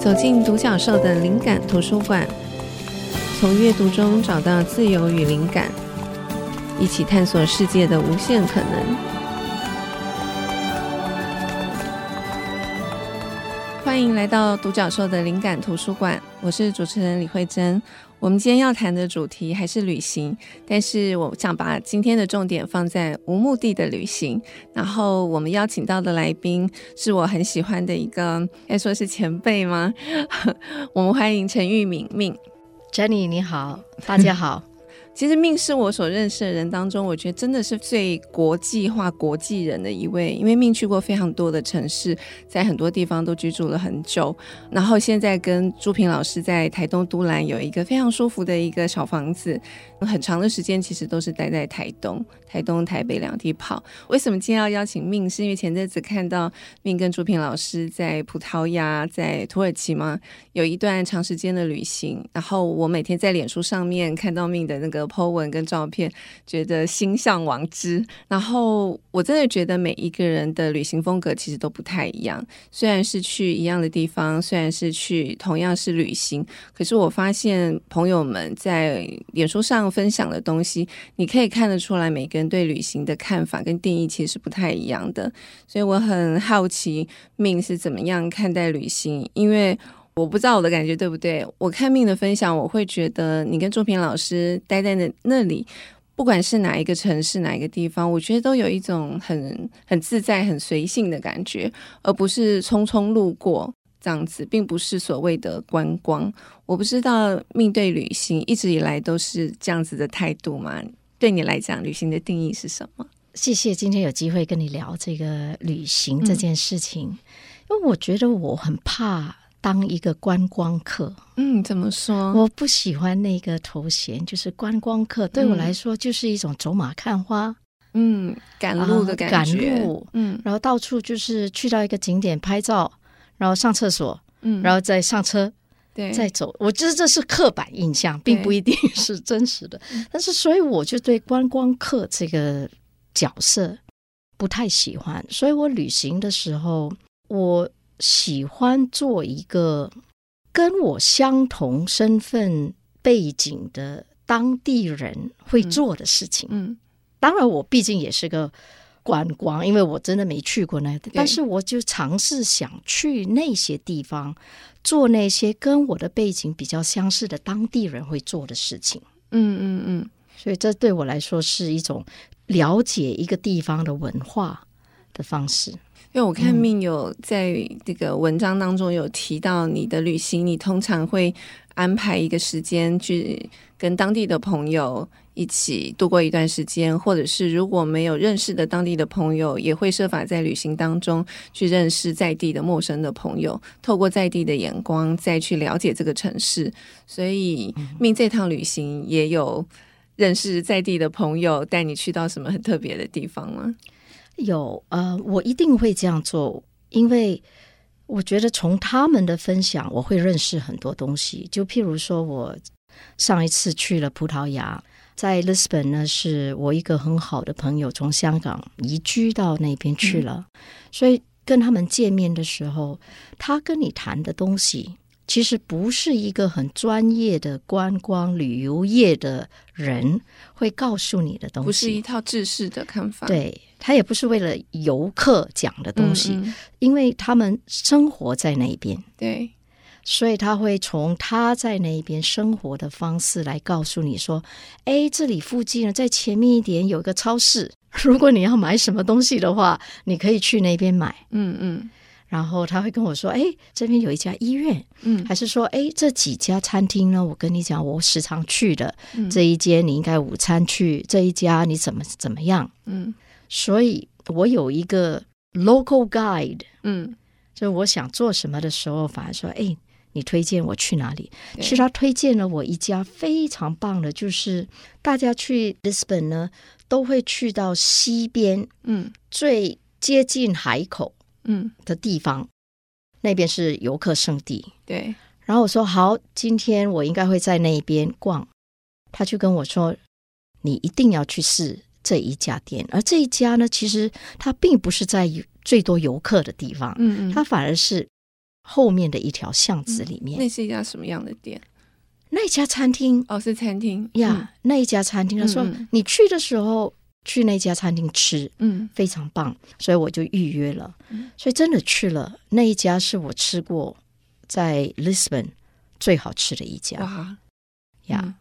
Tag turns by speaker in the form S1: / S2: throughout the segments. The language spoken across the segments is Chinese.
S1: 走进独角兽的灵感图书馆，从阅读中找到自由与灵感，一起探索世界的无限可能。欢迎来到独角兽的灵感图书馆，我是主持人李慧珍。我们今天要谈的主题还是旅行，但是我想把今天的重点放在无目的的旅行。然后我们邀请到的来宾是我很喜欢的一个，该说是前辈吗？我们欢迎陈玉敏敏。
S2: Jenny 你好，大家好。
S1: 其实命是我所认识的人当中，我觉得真的是最国际化、国际人的一位。因为命去过非常多的城市，在很多地方都居住了很久。然后现在跟朱平老师在台东都兰有一个非常舒服的一个小房子。很长的时间其实都是待在台东、台东、台北两地跑。为什么今天要邀请命？是因为前阵子看到命跟朱平老师在葡萄牙、在土耳其吗？有一段长时间的旅行。然后我每天在脸书上面看到命的那个。po 文跟照片，觉得心向往之。然后我真的觉得每一个人的旅行风格其实都不太一样。虽然是去一样的地方，虽然是去同样是旅行，可是我发现朋友们在脸书上分享的东西，你可以看得出来，每个人对旅行的看法跟定义其实不太一样的。所以我很好奇，命是怎么样看待旅行，因为。我不知道我的感觉对不对？我看命的分享，我会觉得你跟朱平老师待在那那里，不管是哪一个城市、哪一个地方，我觉得都有一种很很自在、很随性的感觉，而不是匆匆路过这样子，并不是所谓的观光。我不知道命对旅行一直以来都是这样子的态度吗？对你来讲，旅行的定义是什么？
S2: 谢谢今天有机会跟你聊这个旅行这件事情，嗯、因为我觉得我很怕。当一个观光客，
S1: 嗯，怎么说？
S2: 我不喜欢那个头衔，就是观光客。对我来说，就是一种走马看花，
S1: 嗯，赶路的感觉，
S2: 赶路，嗯，然后到处就是去到一个景点拍照，然后上厕所，嗯，然后再上车，
S1: 对，
S2: 再走。我觉得这是刻板印象，并不一定是真实的。但是，所以我就对观光客这个角色不太喜欢。所以我旅行的时候，我。喜欢做一个跟我相同身份背景的当地人会做的事情。嗯，当然，我毕竟也是个观光，因为我真的没去过那。但是，我就尝试想去那些地方，做那些跟我的背景比较相似的当地人会做的事情。
S1: 嗯嗯嗯，
S2: 所以这对我来说是一种了解一个地方的文化的方式。
S1: 因为我看命有在这个文章当中有提到你的旅行，你通常会安排一个时间去跟当地的朋友一起度过一段时间，或者是如果没有认识的当地的朋友，也会设法在旅行当中去认识在地的陌生的朋友，透过在地的眼光再去了解这个城市。所以命这趟旅行也有认识在地的朋友，带你去到什么很特别的地方吗？
S2: 有呃，我一定会这样做，因为我觉得从他们的分享，我会认识很多东西。就譬如说，我上一次去了葡萄牙，在 Lisbon 呢，是我一个很好的朋友从香港移居到那边去了，嗯、所以跟他们见面的时候，他跟你谈的东西，其实不是一个很专业的观光旅游业的人会告诉你的东西，
S1: 不是一套制式的看法，
S2: 对。他也不是为了游客讲的东西，嗯嗯，因为他们生活在那边，
S1: 对，
S2: 所以他会从他在那边生活的方式来告诉你说：“哎，这里附近呢，在前面一点有一个超市，如果你要买什么东西的话，你可以去那边买。”
S1: 嗯嗯，
S2: 然后他会跟我说：“哎，这边有一家医院，嗯，还是说，哎，这几家餐厅呢？我跟你讲，我时常去的，嗯，这一间你应该午餐去，这一家你怎么怎么样？”嗯。所以我有一个 local guide，嗯，就我想做什么的时候，反而说，哎，你推荐我去哪里？其实他推荐了我一家非常棒的，就是大家去 Lisbon 呢，都会去到西边，嗯，最接近海口，嗯的地方，嗯，那边是游客胜地。
S1: 对。
S2: 然后我说好，今天我应该会在那边逛。他就跟我说，你一定要去试。这一家店，而这一家呢，其实它并不是在最多游客的地方，嗯嗯，它反而是后面的一条巷子里面。
S1: 那是一家什么样的店？
S2: 那一家餐厅
S1: 哦，是餐厅
S2: 呀。Yeah, 那一家餐厅，他说你去的时候去那家餐厅吃，嗯，非常棒，所以我就预约了。所以真的去了那一家，是我吃过在 Lisbon 最好吃的一家。哇呀！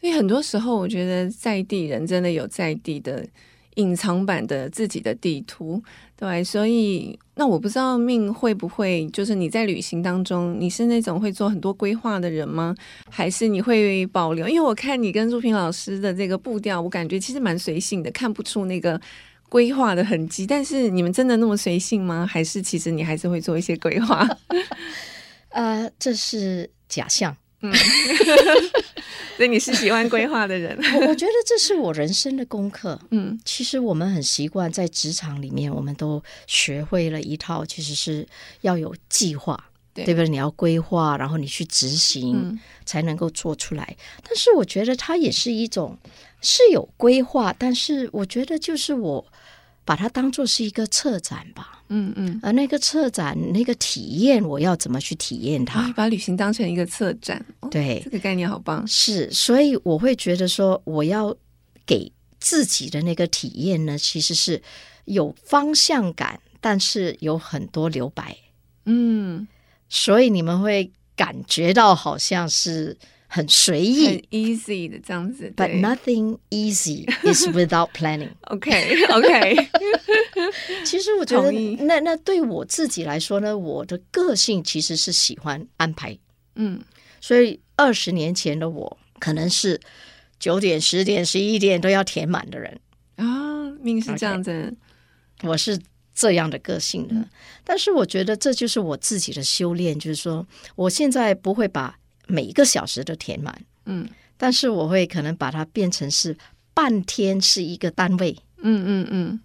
S1: 所以很多时候，我觉得在地人真的有在地的。隐藏版的自己的地图，对，所以那我不知道命会不会，就是你在旅行当中，你是那种会做很多规划的人吗？还是你会保留？因为我看你跟朱平老师的这个步调，我感觉其实蛮随性的，看不出那个规划的痕迹。但是你们真的那么随性吗？还是其实你还是会做一些规划？
S2: 呃，这是假象。嗯。
S1: 所以你是喜欢规划的人，
S2: 我觉得这是我人生的功课。嗯，其实我们很习惯在职场里面，我们都学会了一套，其实是要有计划，对，对不对？你要规划，然后你去执行，嗯，才能够做出来。但是我觉得它也是一种是有规划，但是我觉得就是我。把它当做是一个策展吧，嗯嗯，而那个策展那个体验，我要怎么去体验它？
S1: 把旅行当成一个策展，
S2: 对，
S1: 这个概念好棒。
S2: 是，所以我会觉得说，我要给自己的那个体验呢，其实是有方向感，但是有很多留白，嗯，所以你们会感觉到好像是。很随意，
S1: 很 easy 的这样子
S2: ，But nothing easy is without planning.
S1: OK OK，
S2: 其实我觉得那那对我自己来说呢，我的个性其实是喜欢安排，嗯，所以二十年前的我可能是九点、十点、十一点都要填满的人。
S1: 啊，命是这样子
S2: ，okay, 我是这样的个性的，嗯，但是我觉得这就是我自己的修炼，就是说我现在不会把。每一个小时都填满，嗯，但是我会可能把它变成是半天是一个单位，嗯嗯嗯，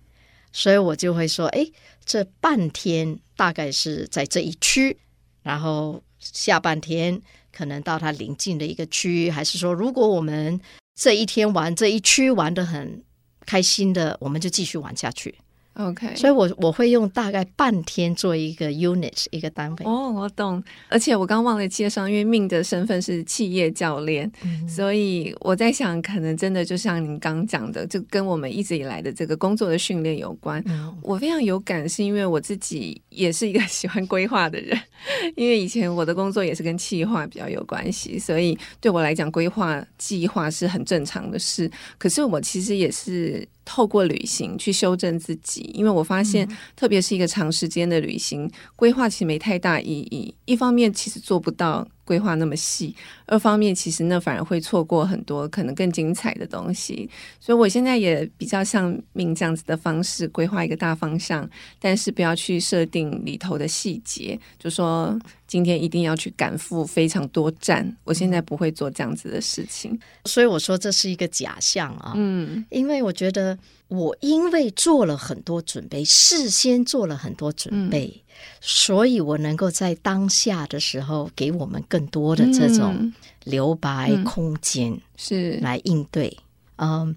S2: 所以我就会说，哎，这半天大概是在这一区，然后下半天可能到它临近的一个区，还是说，如果我们这一天玩这一区玩的很开心的，我们就继续玩下去。
S1: OK，
S2: 所以我我会用大概半天做一个 unit 一个单位。
S1: 哦，我懂。而且我刚忘了介绍，因为命的身份是企业教练，嗯、所以我在想，可能真的就像您刚讲的，就跟我们一直以来的这个工作的训练有关。嗯、我非常有感，是因为我自己也是一个喜欢规划的人，因为以前我的工作也是跟计划比较有关系，所以对我来讲，规划计划是很正常的事。可是我其实也是。透过旅行去修正自己，因为我发现，特别是一个长时间的旅行，规划其实没太大意义。一方面，其实做不到。规划那么细，二方面其实那反而会错过很多可能更精彩的东西，所以我现在也比较像命这样子的方式规划一个大方向，但是不要去设定里头的细节，就说今天一定要去赶赴非常多站，我现在不会做这样子的事情，
S2: 所以我说这是一个假象啊，嗯，因为我觉得我因为做了很多准备，事先做了很多准备。嗯。所以，我能够在当下的时候，给我们更多的这种留白空间，是。来应对。嗯，嗯，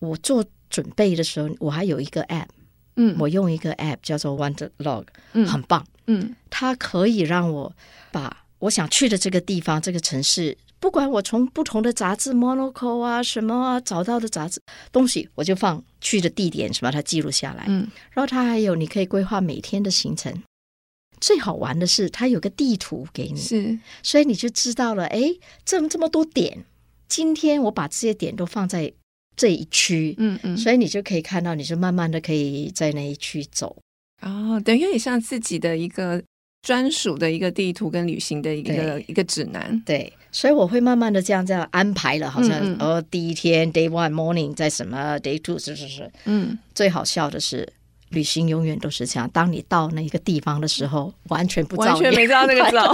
S2: 我做准备的时候，我还有一个 app，嗯，我用一个 app 叫做 Wonder Log，嗯，很棒，嗯，它可以让我把我想去的这个地方、这个城市，不管我从不同的杂志 Monocle 啊什么啊找到的杂志东西，我就放去的地点，是把它记录下来。嗯，然后它还有你可以规划每天的行程。最好玩的是，它有个地图给你，是，所以你就知道了。哎，这么这么多点，今天我把这些点都放在这一区，嗯嗯，所以你就可以看到，你就慢慢的可以在那一区走。
S1: 哦，等于你像自己的一个专属的一个地图跟旅行的一个一个指南。
S2: 对，所以我会慢慢的这样这样安排了，好像嗯嗯哦，第一天 day one morning 在什么 day two 是是是，嗯，最好笑的是。旅行永远都是这样，当你到那一个地方的时候，完全不知道，
S1: 完全没知道那个走。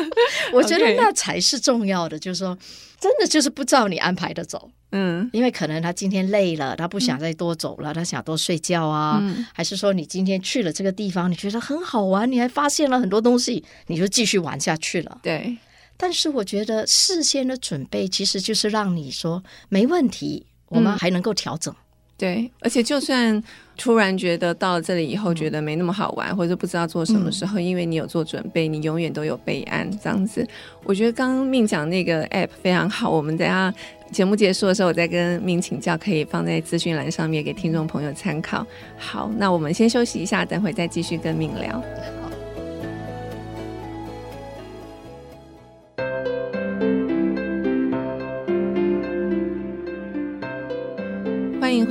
S2: 我觉得那才是重要的，就是说，真的就是不照你安排的走。嗯，因为可能他今天累了，他不想再多走了，他想多睡觉啊。嗯，还是说你今天去了这个地方，你觉得很好玩，你还发现了很多东西，你就继续玩下去了。
S1: 对。
S2: 但是我觉得事先的准备其实就是让你说没问题，我们还能够调整。
S1: 对，而且就算突然觉得到了这里以后觉得没那么好玩，或者不知道做什么时候，嗯、因为你有做准备，你永远都有备案这样子。我觉得刚刚命讲那个 app 非常好，我们等下节目结束的时候，我再跟命请教，可以放在资讯栏上面给听众朋友参考。好，那我们先休息一下，等会再继续跟命聊。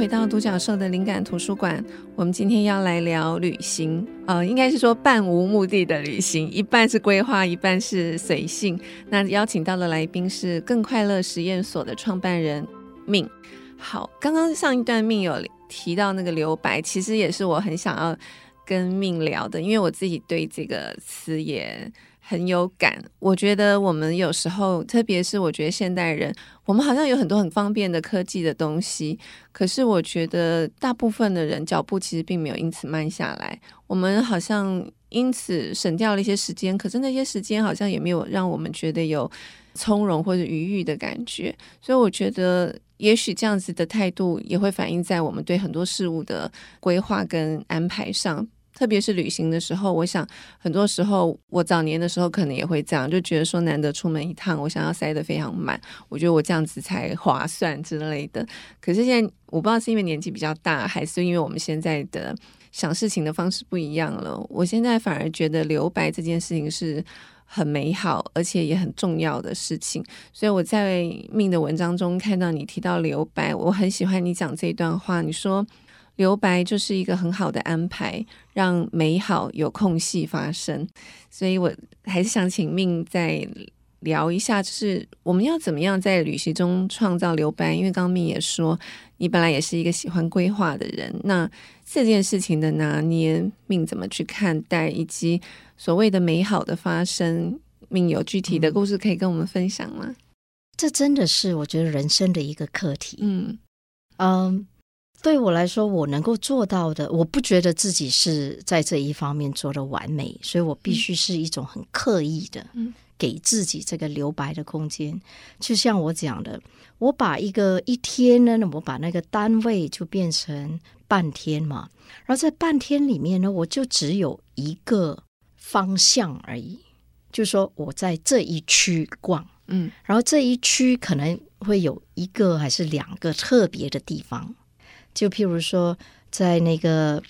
S1: 回到独角兽的灵感图书馆。我们今天要来聊旅行，呃，应该是说半无目的的旅行，一半是规划，一半是随性。那邀请到的来宾是更快乐实验所的创办人命。好，刚刚上一段命有提到那个留白，其实也是我很想要跟命聊的，因为我自己对这个词也很有感。我觉得我们有时候，特别是我觉得现代人。我们好像有很多很方便的科技的东西，可是我觉得大部分的人脚步其实并没有因此慢下来。我们好像因此省掉了一些时间，可是那些时间好像也没有让我们觉得有从容或者愉悦的感觉。所以我觉得，也许这样子的态度也会反映在我们对很多事物的规划跟安排上。特别是旅行的时候，我想很多时候我早年的时候可能也会这样，就觉得说难得出门一趟，我想要塞得非常满，我觉得我这样子才划算之类的。可是现在我不知道是因为年纪比较大，还是因为我们现在的想事情的方式不一样了。我现在反而觉得留白这件事情是很美好，而且也很重要的事情。所以我在命的文章中看到你提到留白，我很喜欢你讲这一段话，你说。留白就是一个很好的安排，让美好有空隙发生。所以我还是想请命再聊一下，就是我们要怎么样在旅行中创造留白？因为刚刚命也说，你本来也是一个喜欢规划的人，那这件事情的拿捏，命怎么去看待，以及所谓的美好的发生，命有具体的故事可以跟我们分享吗？
S2: 这真的是我觉得人生的一个课题。
S1: 嗯
S2: 嗯。Um, 对我来说，我能够做到的，我不觉得自己是在这一方面做的完美，所以我必须是一种很刻意的，给自己这个留白的空间。就像我讲的，我把一个一天呢，我把那个单位就变成半天嘛，然后在半天里面呢，我就只有一个方向而已，就是说我在这一区逛，
S1: 嗯，
S2: 然后这一区可能会有一个还是两个特别的地方。就譬如说，在那个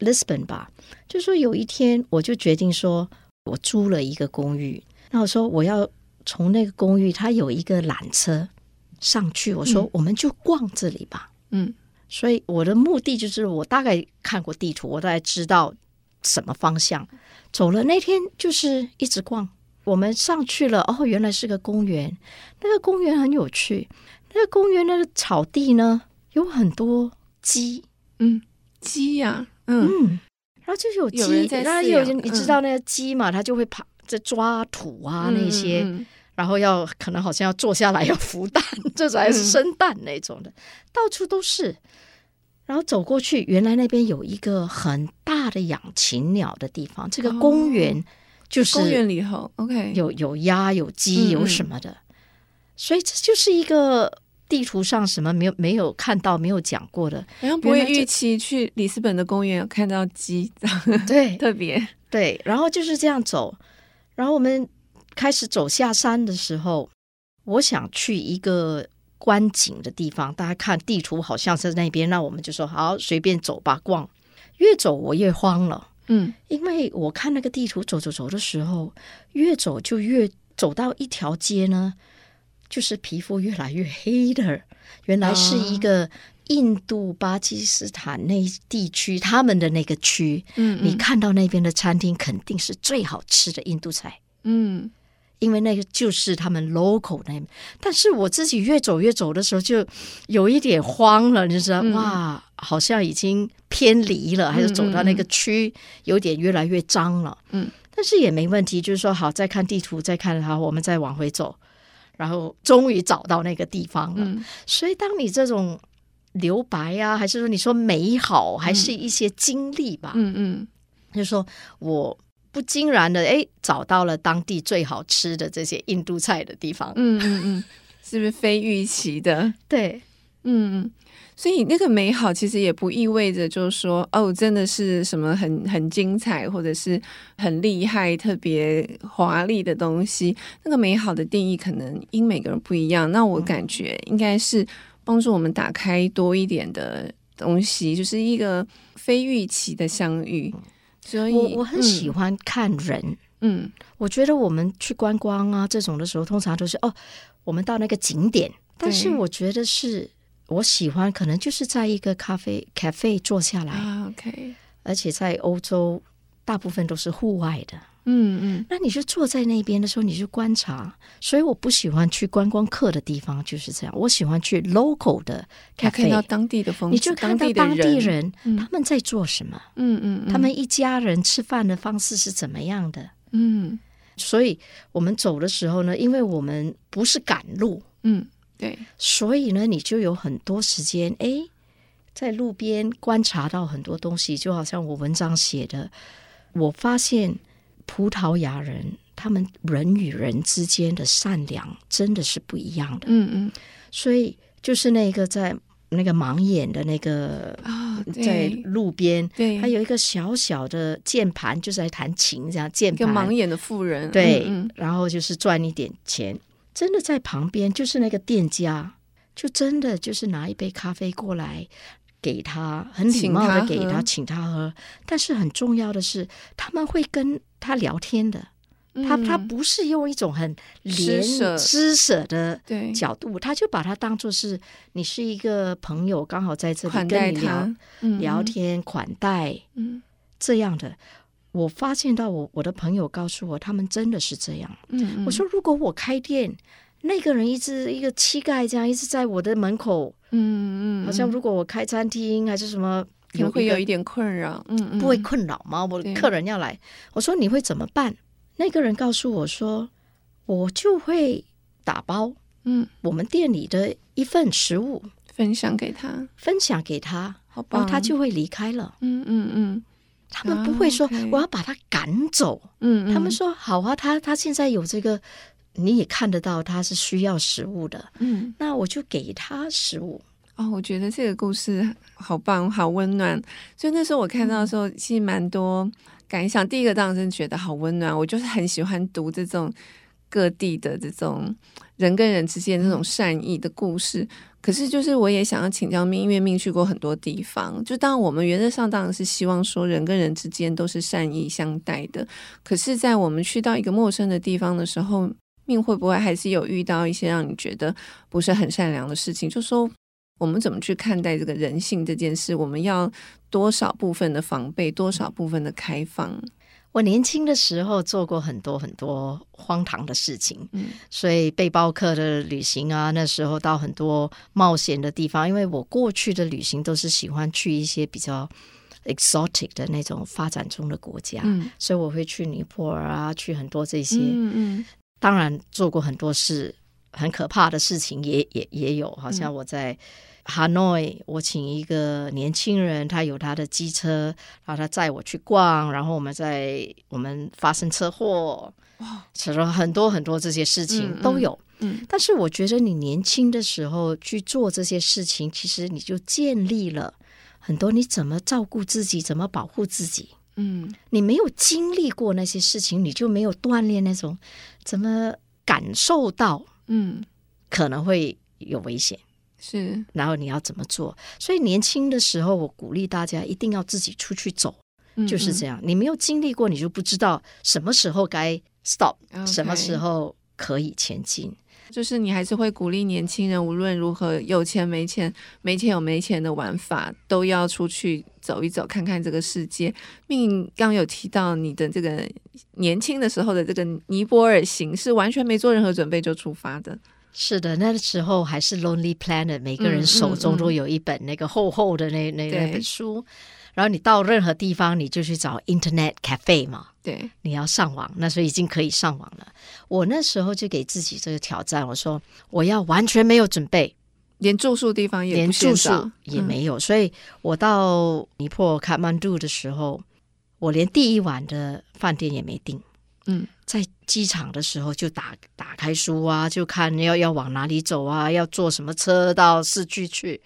S2: Lisbon 吧，就说有一天，我就决定说，我租了一个公寓。那我说我要从那个公寓，它有一个缆车上去。我说我们就逛这里吧。
S1: 嗯，
S2: 所以我的目的就是，我大概看过地图，我大概知道什么方向走了。那天就是一直逛。我们上去了，哦，原来是个公园。那个公园很有趣。那个公园那个草地呢？有很多鸡，
S1: 嗯，鸡呀、啊，
S2: 嗯，嗯，然后就是有鸡，然后有你知道那个鸡嘛，它、嗯、就会爬在抓土啊那些，嗯嗯、然后要可能好像要坐下来要孵蛋，这种还是生蛋那种的，嗯、到处都是。然后走过去，原来那边有一个很大的养禽鸟的地方，这个公园就是、
S1: 哦、公园里头，OK，
S2: 有有鸭有鸡有什么的，嗯、所以这就是一个。地图上什么没有没有看到没有讲过的，
S1: 好像不会预期去里斯本的公园看到鸡，
S2: 对，
S1: 特别
S2: 对。然后就是这样走，然后我们开始走下山的时候，我想去一个观景的地方，大家看地图好像是那边，那我们就说好，随便走吧，逛。越走我越慌了，
S1: 嗯，
S2: 因为我看那个地图走走走的时候，越走就越走到一条街呢。就是皮肤越来越黑的，原来是一个印度巴基斯坦那地区，他们的那个区，
S1: 嗯，
S2: 你看到那边的餐厅肯定是最好吃的印度菜，
S1: 嗯，
S2: 因为那个就是他们 local 那。但是我自己越走越走的时候，就有一点慌了，你知道，哇，好像已经偏离了，还是走到那个区，有点越来越脏了，
S1: 嗯，
S2: 但是也没问题，就是说好，再看地图，再看好，我们再往回走。然后终于找到那个地方了，
S1: 嗯、
S2: 所以当你这种留白啊，还是说你说美好，还是一些经历吧，
S1: 嗯嗯，
S2: 就是说我不惊然的哎找到了当地最好吃的这些印度菜的地方，
S1: 嗯嗯嗯，是不是非预期的？
S2: 对，
S1: 嗯，所以那个美好其实也不意味着就是说哦，真的是什么很很精彩或者是很厉害、特别华丽的东西。那个美好的定义可能因每个人不一样。那我感觉应该是帮助我们打开多一点的东西，就是一个非预期的相遇。所以
S2: 我我很喜欢看人。
S1: 嗯，
S2: 我觉得我们去观光啊这种的时候，通常都是哦，我们到那个景点。但是我觉得是我喜欢，可能就是在一个咖啡 cafe 坐下来。
S1: 啊，OK。
S2: 而且在欧洲，大部分都是户外的。
S1: 嗯嗯。
S2: 那你就坐在那边的时候，你就观察。所以我不喜欢去观光客的地方，就是这样。我喜欢去 local 的 cafe，
S1: 看到当地的风景，
S2: 你就看到当地人他们在做什么。
S1: 嗯嗯，嗯。
S2: 他们一家人吃饭的方式是怎么样的？
S1: 嗯，
S2: 所以我们走的时候呢，因为我们不是赶路，
S1: 嗯，对，
S2: 所以呢，你就有很多时间，哎，在路边观察到很多东西，就好像我文章写的，我发现葡萄牙人他们人与人之间的善良真的是不一样的，
S1: 嗯嗯，
S2: 所以就是那个在。那个盲眼的那个
S1: 啊，
S2: 在路边，
S1: 对，
S2: 还有一个小小的键盘，就是在弹琴这样键盘。
S1: 一个盲眼的妇人，
S2: 对，
S1: 嗯嗯，
S2: 然后就是赚一点钱。真的在旁边，就是那个店家，就真的就是拿一杯咖啡过来给他，很礼貌的给他，请他喝。但是很重要的是，他们会跟他聊天的。他他不是用一种很施舍。施舍的角度，他就把他当做是你是一个朋友，刚好在这里跟你聊聊天款待，
S1: 嗯，
S2: 这样的。我发现到我我的朋友告诉我，他们真的是这样。
S1: 嗯，
S2: 我说如果我开店，那个人一直一个乞丐这样一直在我的门口，
S1: 嗯嗯，
S2: 好像如果我开餐厅还是什么，
S1: 可能会有一点困扰，嗯嗯，
S2: 不会困扰吗？我的客人要来，我说你会怎么办？那个人告诉我说：“我就会打包，
S1: 嗯，
S2: 我们店里的一份食物
S1: 分享给他，
S2: 分享给他，
S1: 好吧，
S2: 然后他就会离开了。
S1: 嗯嗯嗯，
S2: 他们不会说我要把他赶走，
S1: 嗯，
S2: 他们说好啊，他他现在有这个，你也看得到他是需要食物的，
S1: 嗯，
S2: 那我就给他食物。
S1: 哦，我觉得这个故事好棒，好温暖。所以那时候我看到的时候，其实蛮多。”感想，第一个当然是觉得好温暖。我就是很喜欢读这种各地的这种人跟人之间这种善意的故事。可是，就是我也想要请教命，因为命去过很多地方。就当我们原则上当然是希望说人跟人之间都是善意相待的。可是，在我们去到一个陌生的地方的时候，命会不会还是有遇到一些让你觉得不是很善良的事情？就说。我们怎么去看待这个人性这件事？我们要多少部分的防备，多少部分的开放？
S2: 我年轻的时候做过很多很多荒唐的事情，
S1: 嗯，
S2: 所以背包客的旅行啊，那时候到很多冒险的地方。因为我过去的旅行都是喜欢去一些比较 exotic 的那种发展中的国家，
S1: 嗯，
S2: 所以我会去尼泊尔啊，去很多这些，
S1: 嗯嗯，
S2: 当然做过很多事。很可怕的事情也也也有，好像我在 Hanoi，我请一个年轻人，他有他的机车，然后他载我去逛，然后我们在我们发生车祸，
S1: 哇，
S2: 其实很多很多这些事情都有。
S1: 嗯，嗯，
S2: 但是我觉得你年轻的时候去做这些事情，其实你就建立了很多你怎么照顾自己，怎么保护自己。
S1: 嗯，
S2: 你没有经历过那些事情，你就没有锻炼那种怎么感受到。
S1: 嗯，
S2: 可能会有危险，
S1: 是。
S2: 然后你要怎么做？所以年轻的时候，我鼓励大家一定要自己出去走，
S1: 嗯嗯，
S2: 就是这样。你没有经历过，你就不知道什么时候该
S1: stop，Okay
S2: 什么时候可以前进。
S1: 就是你还是会鼓励年轻人，无论如何有钱没钱，没钱有没钱的玩法，都要出去走一走，看看这个世界。命刚有提到你的这个年轻的时候的这个尼泊尔行，是完全没做任何准备就出发的。
S2: 是的，那时候还是 Lonely Planet，每个人手中都有一本那个厚厚的那、嗯嗯、那那本书。然后你到任何地方，你就去找 Internet Cafe 嘛。
S1: 对，
S2: 你要上网，那时候已经可以上网了。我那时候就给自己这个挑战，我说我要完全没有准备，
S1: 连住宿地方也
S2: 连住宿也没有。嗯、所以我到尼泊尔卡曼杜的时候，我连第一晚的饭店也没订。嗯，在机场的时候就打打开书啊，就看要要往哪里走啊，要坐什么车到市区去。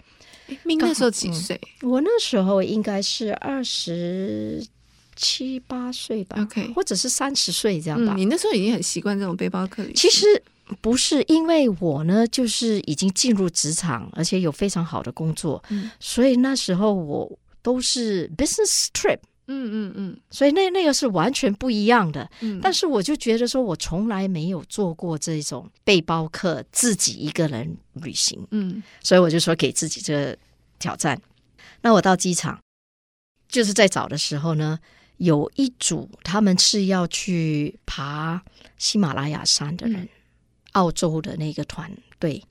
S1: 命那时候几岁？
S2: 嗯，我那时候应该是二十七八岁吧
S1: ，OK，
S2: 或者是三十岁这样吧。
S1: 嗯，你那时候已经很习惯这种背包客旅行。
S2: 其实不是，因为我呢，就是已经进入职场，而且有非常好的工作，嗯，所以那时候我都是 business trip。嗯嗯嗯，所以那那个是完全不一样的。嗯，但是我就觉得说，我从来没有做过这种背包客自己一个人旅行。嗯，所以我就说给自己这个挑战。那我到机场，就是在找的时候呢，有一组他们是要去爬喜马拉雅山的人，嗯、澳洲的那个团队，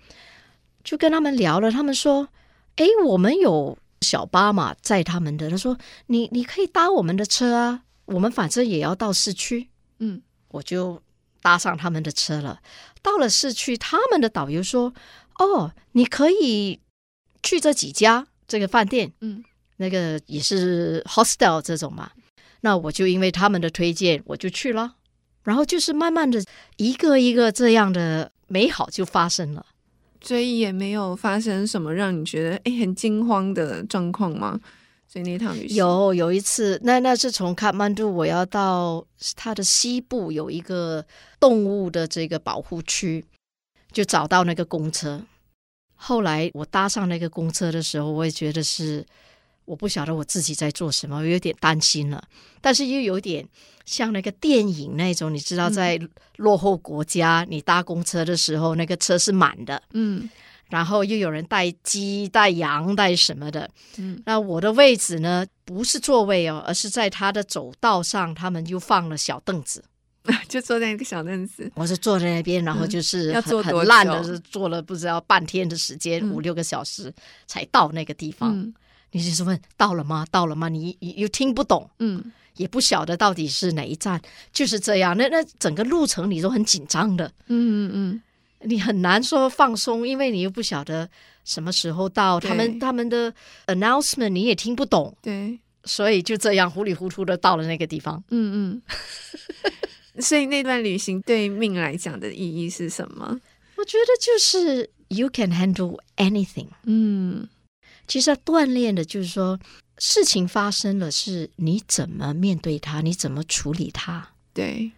S2: 就跟他们聊了。他们说：“哎，我们有。”小巴嘛，载他们的。他说：“你你可以搭我们的车啊，我们反正也要到市区。”嗯，我就搭上他们的车了。到了市区，他们的导游说：“哦，你可以去这几家这个饭店，嗯，那个也是 hostel 这种嘛。”那我就因为他们的推荐，我就去了。然后就是慢慢的一个一个这样的美好就发生了。
S1: 所以也没有发生什么让你觉得哎很惊慌的状况吗？所以那趟旅行
S2: 有有一次，那那是从卡曼杜我要到它的西部有一个动物的这个保护区，就找到那个公车。后来我搭上那个公车的时候，我也觉得是我不晓得我自己在做什么，我有点担心了，但是又有点。像那个电影那种，你知道，在落后国家，你搭公车的时候，那个车是满的，嗯，然后又有人带鸡、带羊、带什么的，嗯，那我的位置呢，不是座位哦，而是在他的走道上，他们就放了小凳子，
S1: 就坐在一个小凳子，
S2: 我是坐在那边，然后就是很很烂的，是坐了不知道半天的时间，五六个小时才到那个地方。你就是问到了吗？到了吗？你又听不懂，嗯。也不晓得到底是哪一站，就是这样。那那整个路程你都很紧张的，嗯嗯嗯，你很难说放松，因为你又不晓得什么时候到，他们他们的 announcement 你也听不懂，对，所以就这样糊里糊涂的到了那个地方，嗯
S1: 嗯。所以那段旅行对命来讲的意义是什么？
S2: 我觉得就是 you can handle anything，嗯，其实锻炼的就是说。事情发生了，是你怎么面对它，你怎么处理它，
S1: 对，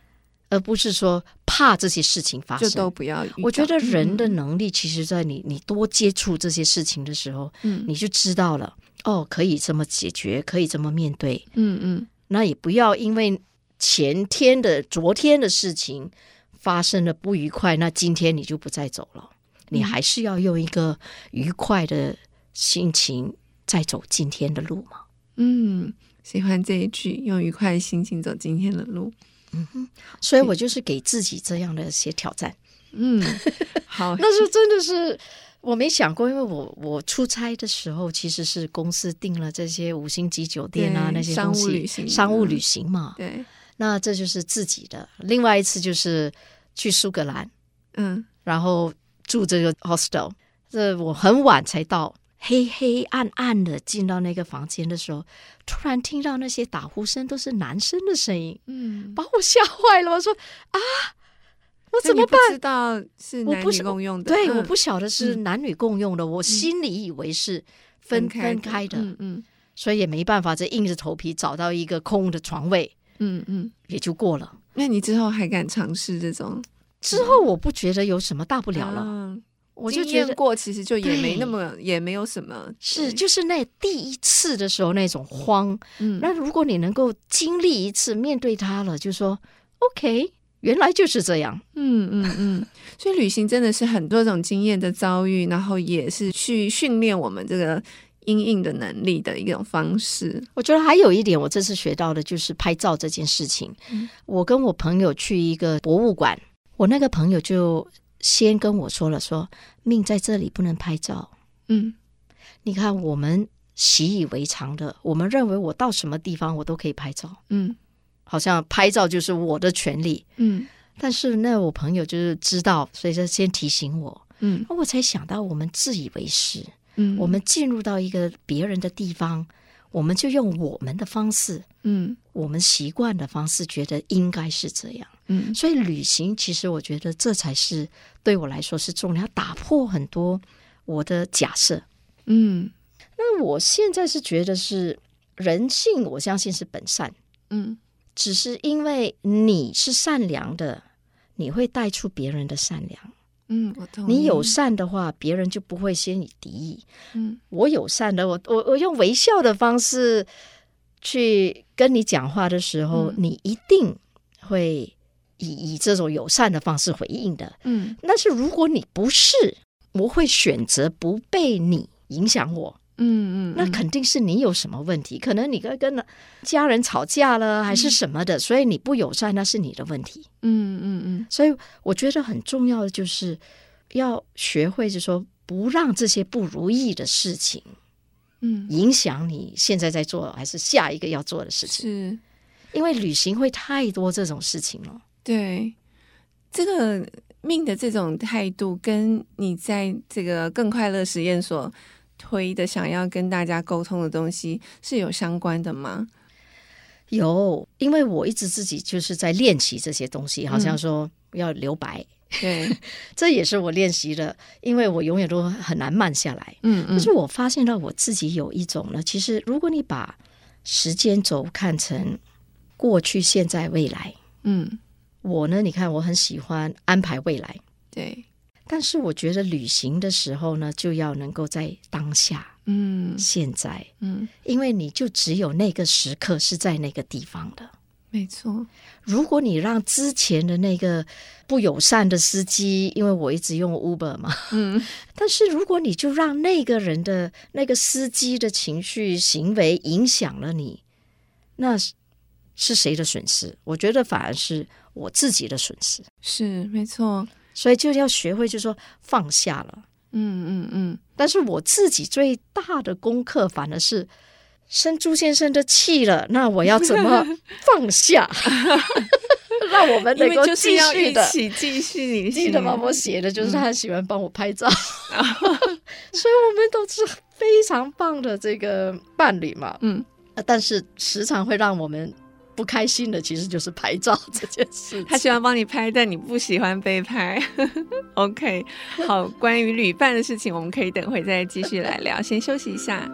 S2: 而不是说怕这些事情发生
S1: 就都不要。
S2: 我觉得人的能力，其实在你你多接触这些事情的时候，嗯，你就知道了，哦，可以这么解决，可以这么面对，嗯嗯。那也不要因为前天的、昨天的事情发生了不愉快，那今天你就不再走了，你还是要用一个愉快的心情。再走今天的路吗？
S1: 嗯，喜欢这一句，用愉快的心情走今天的路。
S2: 嗯哼，所以我就是给自己这样的一些挑战。
S1: 嗯，好，
S2: 那是真的是我没想过，因为我我出差的时候其实是公司订了这些五星级酒店啊，那些
S1: 商务旅行，
S2: 商务旅行嘛。
S1: 对，
S2: 那这就是自己的。另外一次就是去苏格兰，嗯，然后住这个 hostel，这我很晚才到。黑黑暗暗的进到那个房间的时候，突然听到那些打呼声都是男生的声音，嗯，把我吓坏了。我说啊，我怎么办？
S1: 不知道是男女共用的，
S2: 对，嗯、我不晓得是男女共用的，嗯、我心里以为是分分开的，嗯嗯，所以也没办法，再硬着头皮找到一个空的床位，嗯嗯，也就过了。
S1: 那你之后还敢尝试这种？
S2: 之后我不觉得有什么大不了了。嗯
S1: 我就觉得过，其实就也没那么，也没有什么。
S2: 是，就是那第一次的时候那种慌。嗯，那如果你能够经历一次，面对它了，就说 OK，原来就是这样。
S1: 嗯嗯嗯。所以旅行真的是很多种经验的遭遇，然后也是去训练我们这个因应的能力的一种方式。
S2: 我觉得还有一点，我这次学到的就是拍照这件事情。嗯，我跟我朋友去一个博物馆，我那个朋友就。先跟我说了说，说命在这里不能拍照。嗯，你看我们习以为常的，我们认为我到什么地方我都可以拍照。嗯，好像拍照就是我的权利。嗯，但是那我朋友就是知道，所以说先提醒我。嗯，我才想到我们自以为是。嗯，我们进入到一个别人的地方，我们就用我们的方式。嗯，我们习惯的方式，觉得应该是这样。嗯，所以旅行其实我觉得这才是对我来说是重要，要打破很多我的假设。
S1: 嗯，
S2: 那我现在是觉得是人性，我相信是本善。
S1: 嗯，
S2: 只是因为你是善良的，你会带出别人的善良。
S1: 嗯。
S2: 你友善的话，别人就不会先以敌意。
S1: 嗯，
S2: 我友善的，我我我用微笑的方式去跟你讲话的时候，嗯、你一定会以以这种友善的方式回应的。
S1: 嗯，
S2: 但是如果你不是，我会选择不被你影响我。
S1: 嗯嗯，
S2: 那肯定是你有什么问题，可能你跟跟家人吵架了，还是什么的，嗯、所以你不友善，那是你的问题。
S1: 嗯嗯嗯，
S2: 所以我觉得很重要的就是要学会，就是说不让这些不如意的事情，
S1: 嗯，
S2: 影响你现在在做还是下一个要做的事情。
S1: 是，
S2: 因为旅行会太多这种事情了。
S1: 对，这个命的这种态度，跟你在这个更快乐实验所。推的想要跟大家沟通的东西是有相关的吗？
S2: 有，因为我一直自己就是在练习这些东西，好像说要留白，
S1: 嗯、对，
S2: 这也是我练习的，因为我永远都很难慢下来。
S1: 嗯，嗯，
S2: 但是我发现到我自己有一种呢，其实如果你把时间轴看成过去、现在、未来，
S1: 嗯，
S2: 我呢，你看我很喜欢安排未来，
S1: 对。
S2: 但是我觉得旅行的时候呢，就要能够在当下，
S1: 嗯，
S2: 现在，
S1: 嗯，
S2: 因为你就只有那个时刻是在那个地方的，
S1: 没错。
S2: 如果你让之前的那个不友善的司机，因为我一直用 Uber 嘛，
S1: 嗯，
S2: 但是如果你就让那个人的那个司机的情绪行为影响了你，那是是谁的损失？我觉得反而是我自己的损失。
S1: 是，没错。
S2: 所以就要学会，就是说放下了。
S1: 嗯嗯嗯。
S2: 但是我自己最大的功课，反而是生朱先生的气了。那我要怎么 放下？让我们能够继续的，
S1: 继续。你
S2: 记得吗？我写的就是他很喜欢帮我拍照，嗯、所以我们都是非常棒的这个伴侣嘛。
S1: 嗯。
S2: 但是时常会让我们。不开心的其实就是拍照这件事。
S1: 他喜欢帮你拍，但你不喜欢被拍。OK，好，关于旅伴的事情，我们可以等会再继续来聊。先休息一下。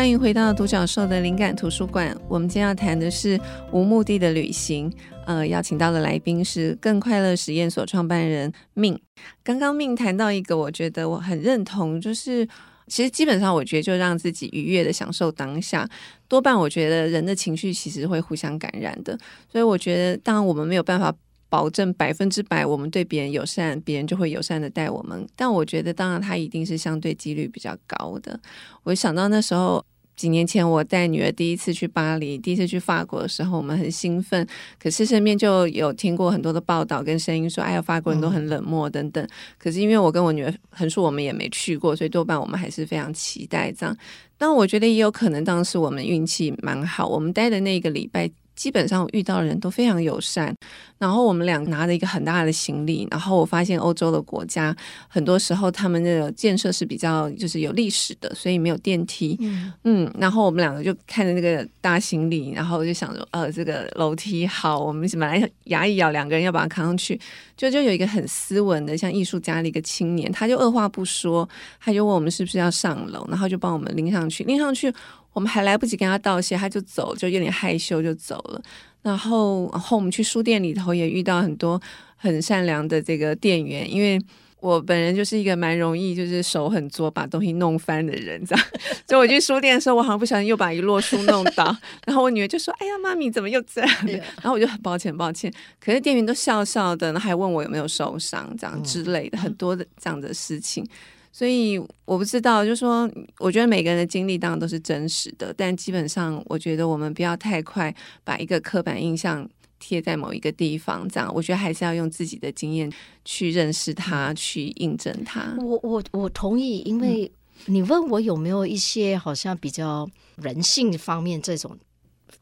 S1: 欢迎回到独角兽的灵感图书馆。我们今天要谈的是无目的的旅行。呃，邀请到的来宾是更快乐实验所创办人命。刚刚命谈到一个，我觉得我很认同，就是其实基本上我觉得就让自己愉悦的享受当下。多半我觉得人的情绪其实会互相感染的，所以我觉得当然我们没有办法保证百分之百我们对别人友善，别人就会友善的待我们。但我觉得当然他一定是相对几率比较高的。我想到那时候。几年前，我带女儿第一次去巴黎，第一次去法国的时候，我们很兴奋。可是身边就有听过很多的报道跟声音说：“哎呀，法国人都很冷漠等等。”可是因为我跟我女儿横竖我们也没去过，所以多半我们还是非常期待这样。但我觉得也有可能当时我们运气蛮好，我们待的那个礼拜。基本上遇到的人都非常友善，然后我们俩拿着一个很大的行李，然后我发现欧洲的国家很多时候他们的建设是比较就是有历史的，所以没有电梯。
S2: 嗯，
S1: 嗯，然后我们两个就看着那个大行李，然后就想着，呃，这个楼梯好，我们本来牙一咬，两个人要把它扛上去，就就有一个很斯文的像艺术家的一个青年，他就二话不说，他就问我们是不是要上楼，然后就帮我们拎上去，拎上去。我们还来不及跟他道谢，他就走，就有点害羞就走了。然后，然后我们去书店里头也遇到很多很善良的这个店员，因为我本人就是一个蛮容易就是手很拙把东西弄翻的人，这样。所以我去书店的时候，我好像不小心又把一摞书弄倒，然后我女儿就说：“哎呀，妈咪怎么又这样？”然后我就很抱歉，抱歉。可是店员都笑笑的，然后还问我有没有受伤，这样之类的，很多的这样的事情。所以我不知道，就是说，我觉得每个人的经历当然都是真实的，但基本上，我觉得我们不要太快把一个刻板印象贴在某一个地方，这样，我觉得还是要用自己的经验去认识它，去印证它。
S2: 我我我同意，因为你问我有没有一些好像比较人性方面这种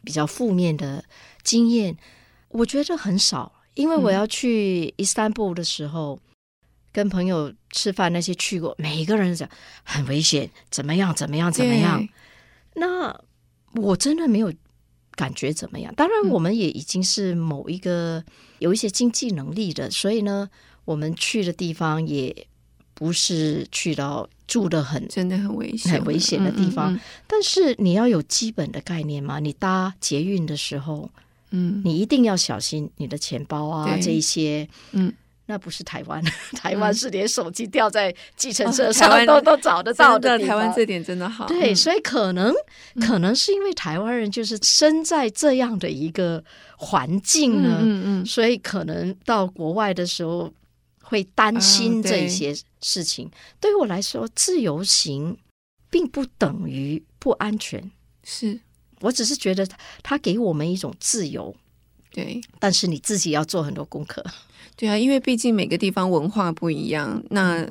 S2: 比较负面的经验，我觉得很少，因为我要去伊斯坦布尔的时候。跟朋友吃饭，那些去过，每一个人讲很危险，怎么样，怎么样，怎么样。那我真的没有感觉怎么样。当然，我们也已经是某一个有一些经济能力的，所以呢，我们去的地方也不是去到住的很
S1: 真的很危险、
S2: 很危险的地方。嗯嗯嗯，但是你要有基本的概念嘛，你搭捷运的时候，嗯，你一定要小心你的钱包啊，这一些，嗯。那不是台湾，台湾是连手机掉在计程车上都、哦、都找得到的。
S1: 台湾这点真的好。
S2: 对，所以可能、嗯、可能是因为台湾人就是生在这样的一个环境呢，嗯嗯，所以可能到国外的时候会担心这一些事情。哦、对，我来说，自由行并不等于不安全。
S1: 是
S2: 我只是觉得它给我们一种自由。
S1: 对，
S2: 但是你自己要做很多功课。
S1: 对啊，因为毕竟每个地方文化不一样，那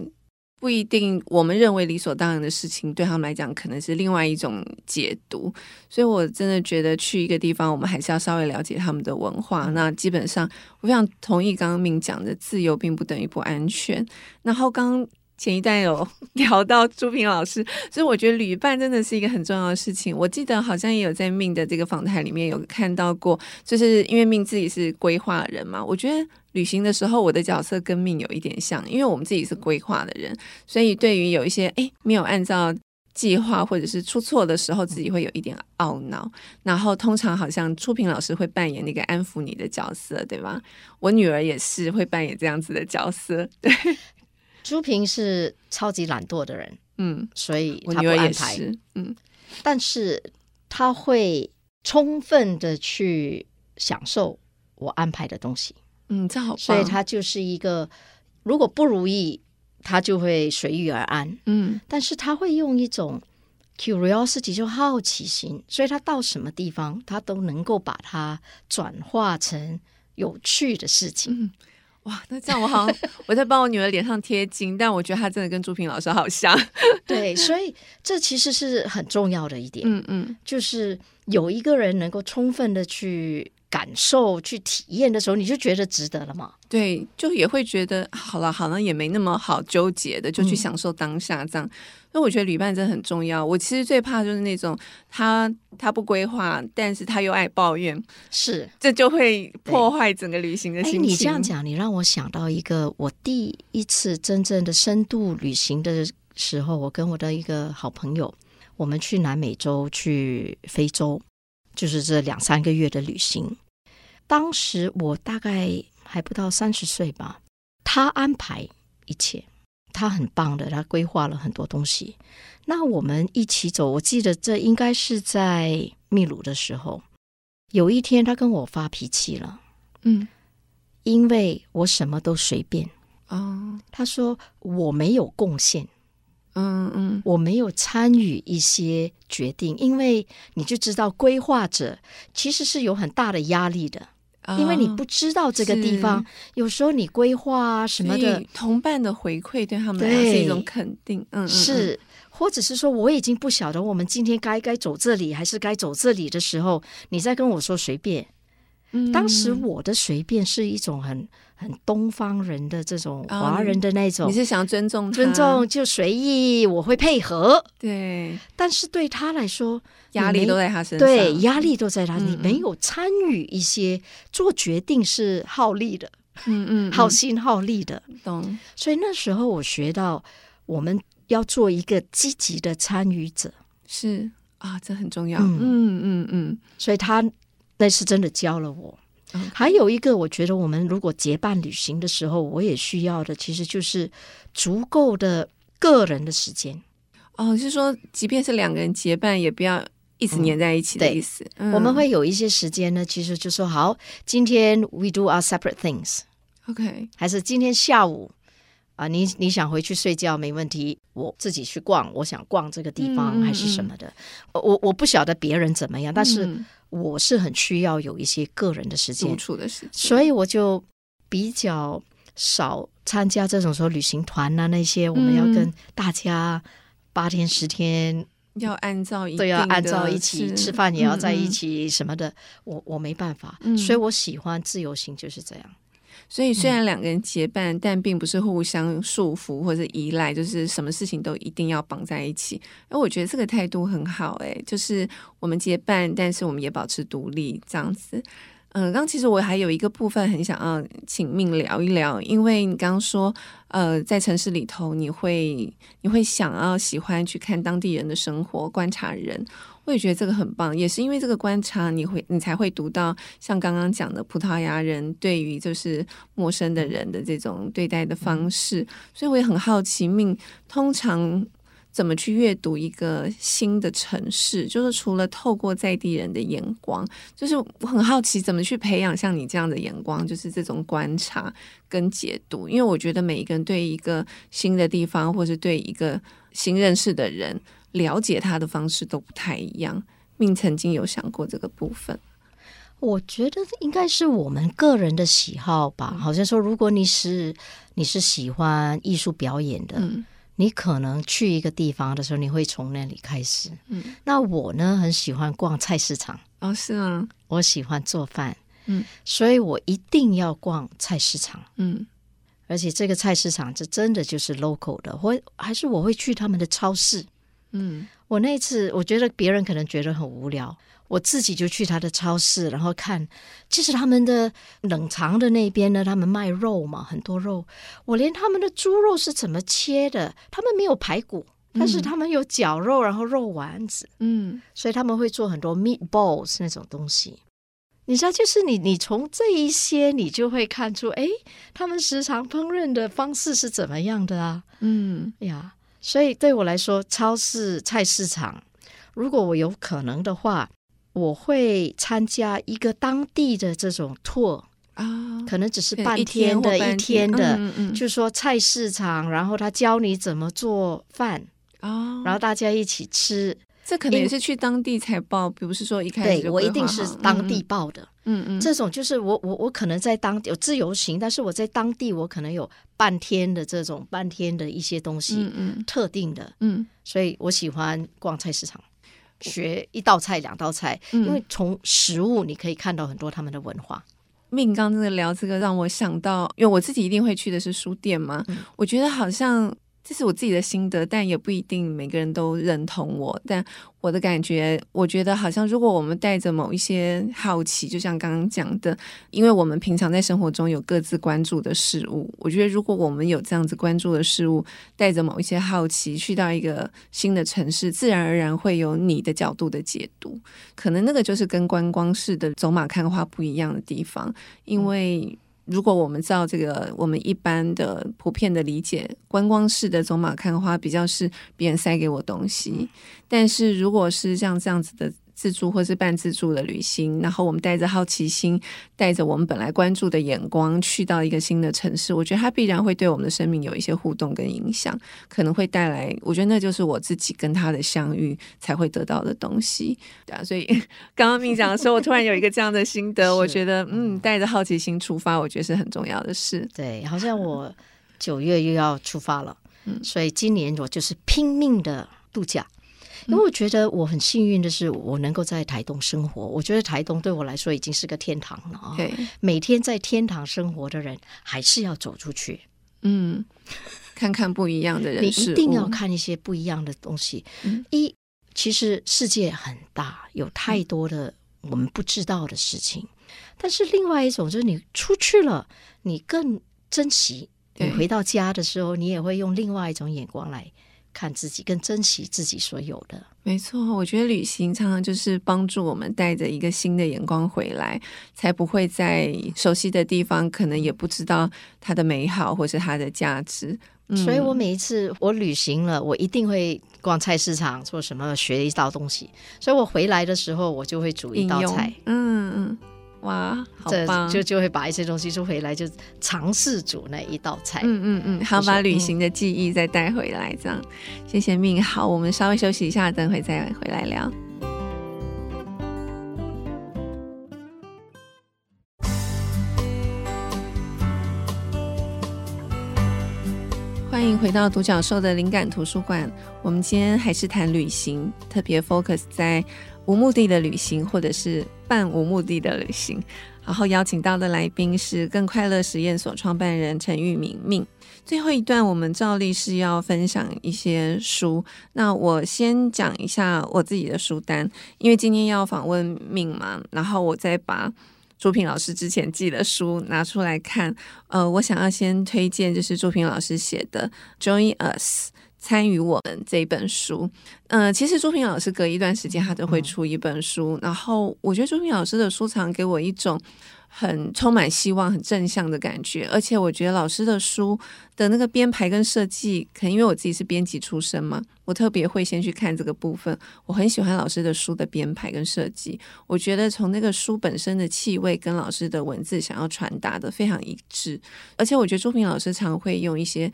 S1: 不一定我们认为理所当然的事情，对他们来讲可能是另外一种解读。所以我真的觉得去一个地方，我们还是要稍微了解他们的文化。那基本上，我非常同意刚刚明讲的，自由并不等于不安全。然后刚。前一段有 聊到朱平老师，所以我觉得旅伴真的是一个很重要的事情。我记得好像也有在命的这个访谈里面有看到过，就是因为命自己是规划人嘛。我觉得旅行的时候，我的角色跟命有一点像，因为我们自己是规划的人，所以对于有一些诶没有按照计划或者是出错的时候，自己会有一点懊恼。然后通常好像朱平老师会扮演那个安抚你的角色，对吧？我女儿也是会扮演这样子的角色，对。
S2: 朱平是超级懒惰的人，嗯，所以他
S1: 不安排，嗯，
S2: 但是他会充分的去享受我安排的东西，
S1: 嗯，这好，
S2: 所以他就是一个如果不如意，他就会随遇而安，嗯，但是他会用一种 curiosity 就好奇心，所以他到什么地方，他都能够把它转化成有趣的事情。嗯
S1: 哇，那这样我好像 我在帮我女儿脸上贴金，但我觉得她真的跟朱平老师好像。
S2: 对，所以这其实是很重要的一点。嗯嗯，就是有一个人能够充分的去感受、去体验的时候，你就觉得值得了嘛？
S1: 对，就也会觉得好了，好像也没那么好纠结的，就去享受当下这样。嗯那我觉得旅伴真的很重要。我其实最怕就是那种他他不规划，但是他又爱抱怨，
S2: 是
S1: 这就会破坏整个旅行的心情。
S2: 你这样讲，你让我想到一个我第一次真正的深度旅行的时候，我跟我的一个好朋友，我们去南美洲，去非洲，就是这两三个月的旅行。当时我大概还不到三十岁吧，他安排一切。他很棒的，他规划了很多东西。那我们一起走，我记得这应该是在秘鲁的时候。有一天，他跟我发脾气了，嗯，因为我什么都随便。哦，他说我没有贡献，嗯嗯，我没有参与一些决定，因为你就知道，规划者其实是有很大的压力的。因为你不知道这个地方，有时候你规划啊什么的，
S1: 同伴的回馈对他们来说是一种肯定，嗯，
S2: 是，或者是说我已经不晓得我们今天该该走这里还是该走这里的时候，你再跟我说随便。嗯，当时我的随便是一种很很东方人的这种华人的那种，
S1: 哦，你是想尊重
S2: 尊重就随意，我会配合。
S1: 对，
S2: 但是对他来说，
S1: 压力都在他身上，
S2: 对，压力都在他，嗯，你没有参与一些做决定是耗力的，嗯嗯，耗心耗力的，
S1: 懂。
S2: 所以那时候我学到，我们要做一个积极的参与者，
S1: 是。啊，这很重要。嗯。嗯嗯，嗯，
S2: 所以他。那是真的教了我。Okay. 还有一个，我觉得我们如果结伴旅行的时候，我也需要的，其实就是足够的个人的时间。
S1: 哦，就是说，即便是两个人结伴，也不要一直黏在一起的意思。
S2: 嗯，我们会有一些时间呢，其实就说好，今天 we do our separate things。
S1: OK，
S2: 还是今天下午啊，你你想回去睡觉没问题，我自己去逛，我想逛这个地方，嗯，还是什么的。我我不晓得别人怎么样，但是。嗯我是很需要有一些个人的时间，
S1: 独处的时间，
S2: 所以我就比较少参加这种说旅行团啊，那些我们要跟大家八天十天
S1: 要按照
S2: 都要按照一起吃饭，也要在一起什么的，我我没办法，所以我喜欢自由行就是这样。
S1: 所以虽然两个人结伴，嗯、但并不是互相束缚或者依赖，就是什么事情都一定要绑在一起。而我觉得这个态度很好，诶，就是我们结伴，但是我们也保持独立，这样子。嗯、呃，刚其实我还有一个部分很想要请命聊一聊，因为你刚刚说，呃，在城市里头，你会你会想要喜欢去看当地人的生活，观察人。我也觉得这个很棒，也是因为这个观察，你会你才会读到像刚刚讲的葡萄牙人对于就是陌生的人的这种对待的方式，所以我也很好奇，命通常怎么去阅读一个新的城市？就是除了透过在地人的眼光，就是我很好奇怎么去培养像你这样的眼光，就是这种观察跟解读。因为我觉得每一个人对一个新的地方，或是对一个新认识的人。了解他的方式都不太一样。命曾经有想过这个部分，
S2: 我觉得应该是我们个人的喜好吧。好像说，如果你是你是喜欢艺术表演的，嗯，你可能去一个地方的时候，你会从那里开始。嗯，那我呢，很喜欢逛菜市场。
S1: 哦，是啊，
S2: 我喜欢做饭。嗯，所以我一定要逛菜市场。嗯，而且这个菜市场这真的就是 local 的，或还是我会去他们的超市。嗯，我那次我觉得别人可能觉得很无聊，我自己就去他的超市，然后看，其实他们的冷藏的那边呢，他们卖肉嘛，很多肉，我连他们的猪肉是怎么切的，他们没有排骨，但是他们有绞肉，然后肉丸子，嗯，所以他们会做很多 meatballs 那种东西，你知道，就是你你从这一些你就会看出，哎，他们时常烹饪的方式是怎么样的啊？嗯呀。所以对我来说，超市、菜市场，如果我有可能的话，我会参加一个当地的这种 tour 啊，可能只是半天的、一天的，嗯嗯，就是说菜市场，然后他教你怎么做饭啊，然后大家一起吃。
S1: 这可能也是去当地才报，比如是说一开始
S2: 对我一定是当地报的。嗯嗯，这种就是我我我可能在当地有自由行，但是我在当地我可能有半天的这种半天的一些东西，嗯嗯，特定的，嗯，所以我喜欢逛菜市场，学一道菜两道菜，因为从食物你可以看到很多他们的文化。
S1: 命刚刚聊这个让我想到，因为我自己一定会去的是书店嘛，我觉得好像。这是我自己的心得，但也不一定每个人都认同我。但我的感觉，我觉得好像如果我们带着某一些好奇，就像刚刚讲的，因为我们平常在生活中有各自关注的事物，我觉得如果我们有这样子关注的事物，带着某一些好奇去到一个新的城市，自然而然会有你的角度的解读。可能那个就是跟观光式的走马看花不一样的地方，因为。如果我们照这个我们一般的普遍的理解，观光式的走马看花比较是别人塞给我东西，但是如果是像这样子的。自助或是半自助的旅行，然后我们带着好奇心，带着我们本来关注的眼光，去到一个新的城市，我觉得它必然会对我们的生命有一些互动跟影响，可能会带来，我觉得那就是我自己跟他的相遇才会得到的东西。对啊，所以 刚刚命讲的时候，我突然有一个这样的心得，我觉得嗯，带着好奇心出发，我觉得是很重要的事。
S2: 对，好像我九月又要出发了，嗯，所以今年我就是拼命的度假。因为我觉得我很幸运的是，我能够在台东生活。我觉得台东对我来说已经是个天堂了啊！对，每天在天堂生活的人，还是要走出去，嗯，
S1: 看看不一样的人。
S2: 你一定要看一些不一样的东西。嗯，一，其实世界很大，有太多的我们不知道的事情。嗯，但是另外一种就是你出去了，你更珍惜。你回到家的时候，你也会用另外一种眼光来。看自己，更珍惜自己所有的。
S1: 没错，我觉得旅行常常就是帮助我们带着一个新的眼光回来，才不会在熟悉的地方可能也不知道它的美好或是它的价值。嗯，
S2: 所以我每一次我旅行了，我一定会逛菜市场，做什么学一道东西。所以我回来的时候，我就会煮一道菜。嗯嗯。
S1: 哇，好棒！
S2: 就就会把一些东西收回来，就尝试煮那一道菜。
S1: 嗯嗯嗯，好，把旅行的记忆再带回来，这样。谢谢命。好，我们稍微休息一下，等会再回来聊。欢迎回到独角兽的灵感图书馆。我们今天还是谈旅行，特别 focus 在无目的的旅行，或者是半无目的的旅行。然后邀请到的来宾是更快乐实验所创办人陈玉明命。最后一段我们照例是要分享一些书，那我先讲一下我自己的书单，因为今天要访问命嘛，然后我再把朱平老师之前寄的书拿出来看。呃，我想要先推荐就是朱平老师写的《Join Us》。参与我们这一本书，呃，其实朱平老师隔一段时间他都会出一本书，然后我觉得朱平老师的书常给我一种很充满希望、很正向的感觉，而且我觉得老师的书的那个编排跟设计，可能因为我自己是编辑出身嘛，我特别会先去看这个部分。我很喜欢老师的书的编排跟设计，我觉得从那个书本身的气味跟老师的文字想要传达的非常一致，而且我觉得朱平老师常会用一些。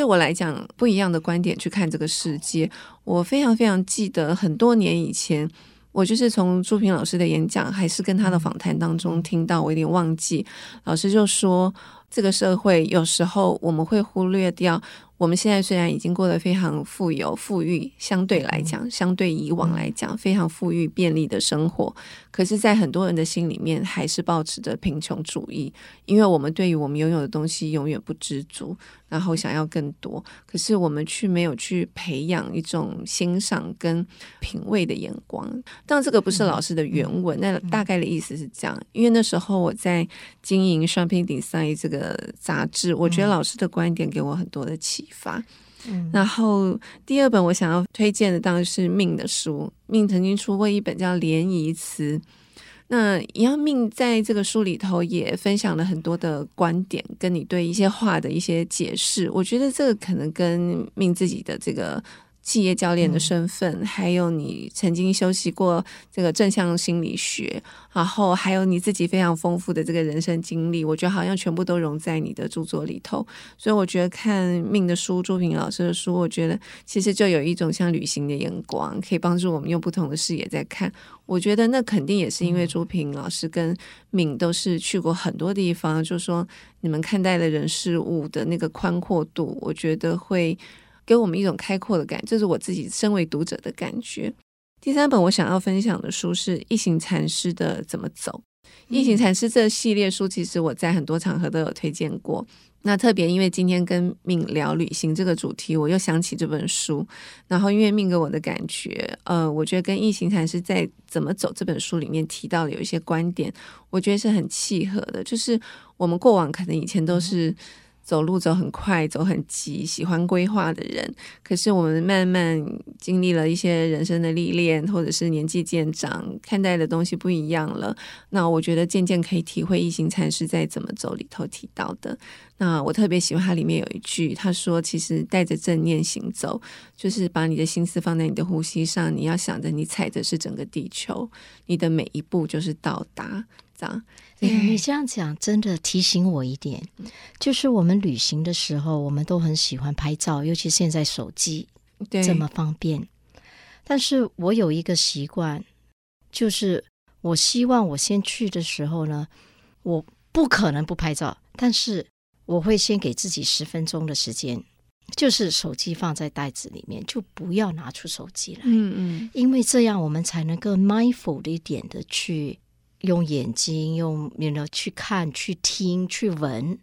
S1: 对我来讲，不一样的观点去看这个世界。我非常非常记得很多年以前，我就是从朱平老师的演讲，还是跟他的访谈当中听到，我有点忘记。老师就说，这个社会有时候我们会忽略掉。我们现在虽然已经过得非常富有、富裕，相对来讲，相对以往来讲，非常富裕、便利的生活，可是，在很多人的心里面，还是保持着贫穷主义，因为我们对于我们拥有的东西永远不知足，然后想要更多，可是我们却没有去培养一种欣赏跟品味的眼光。当然，这个不是老师的原文，那大概的意思是这样。因为那时候我在经营《Shopping Design》这个杂志，我觉得老师的观点给我很多的启法，嗯，然后第二本我想要推荐的当然是命的书。命曾经出过一本叫《联谊词》，那一样命在这个书里头也分享了很多的观点，跟你对一些话的一些解释。我觉得这个可能跟命自己的这个。企业教练的身份，嗯、还有你曾经修习过这个正向心理学，然后还有你自己非常丰富的这个人生经历，我觉得好像全部都融在你的著作里头。所以我觉得看命的书，朱平老师的书，我觉得其实就有一种像旅行的眼光，可以帮助我们用不同的视野在看。我觉得那肯定也是因为朱平老师跟敏都是去过很多地方，就是说你们看待的人事物的那个宽阔度，我觉得会。给我们一种开阔的感觉，这是我自己身为读者的感觉。第三本我想要分享的书是一行禅师的《怎么走》。一行禅师这系列书，其实我在很多场合都有推荐过。那特别因为今天跟命聊旅行这个主题，我又想起这本书。然后因为命给我的感觉，呃，我觉得跟一行禅师在《怎么走》这本书里面提到的有一些观点，我觉得是很契合的。就是我们过往可能以前都是。走路走很快，走很急，喜欢规划的人。可是我们慢慢经历了一些人生的历练，或者是年纪渐长，看待的东西不一样了。那我觉得渐渐可以体会一行禅师在怎么走里头提到的。那我特别喜欢它里面有一句，他说：“其实带着正念行走，就是把你的心思放在你的呼吸上，你要想着你踩的是整个地球，你的每一步就是到达。”这样。
S2: 哎，你这样讲真的提醒我一点，就是我们旅行的时候，我们都很喜欢拍照，尤其现在手机这么方便。但是我有一个习惯，就是我希望我先去的时候呢，我不可能不拍照，但是我会先给自己十分钟的时间，就是手机放在袋子里面，就不要拿出手机来。嗯嗯，因为这样我们才能够 mindful 的一点的去。用眼睛，用你呢去看、去听、去闻，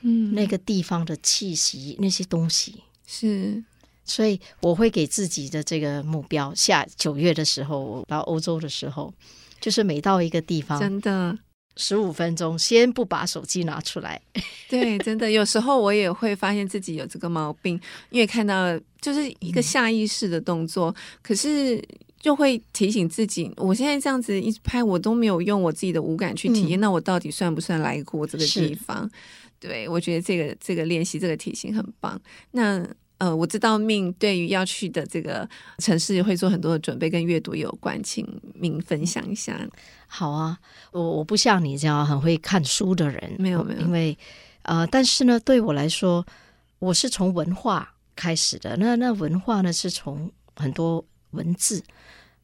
S2: 嗯，那个地方的气息，那些东西
S1: 是。
S2: 所以我会给自己的这个目标，下九月的时候，我到欧洲的时候，就是每到一个地方，
S1: 真的
S2: 十五分钟，先不把手机拿出来。
S1: 对，真的，有时候我也会发现自己有这个毛病，因为看到就是一个下意识的动作，嗯、可是。就会提醒自己，我现在这样子一直拍，我都没有用我自己的五感去体验，嗯、那我到底算不算来过这个地方？对，我觉得这个这个练习，这个提醒很棒。那呃，我知道命对于要去的这个城市会做很多的准备，跟阅读有关，请命分享一下。
S2: 好啊，我我不像你这样很会看书的人，
S1: 没有没有，
S2: 因为呃，但是呢，对我来说，我是从文化开始的。那那文化呢，是从很多。文字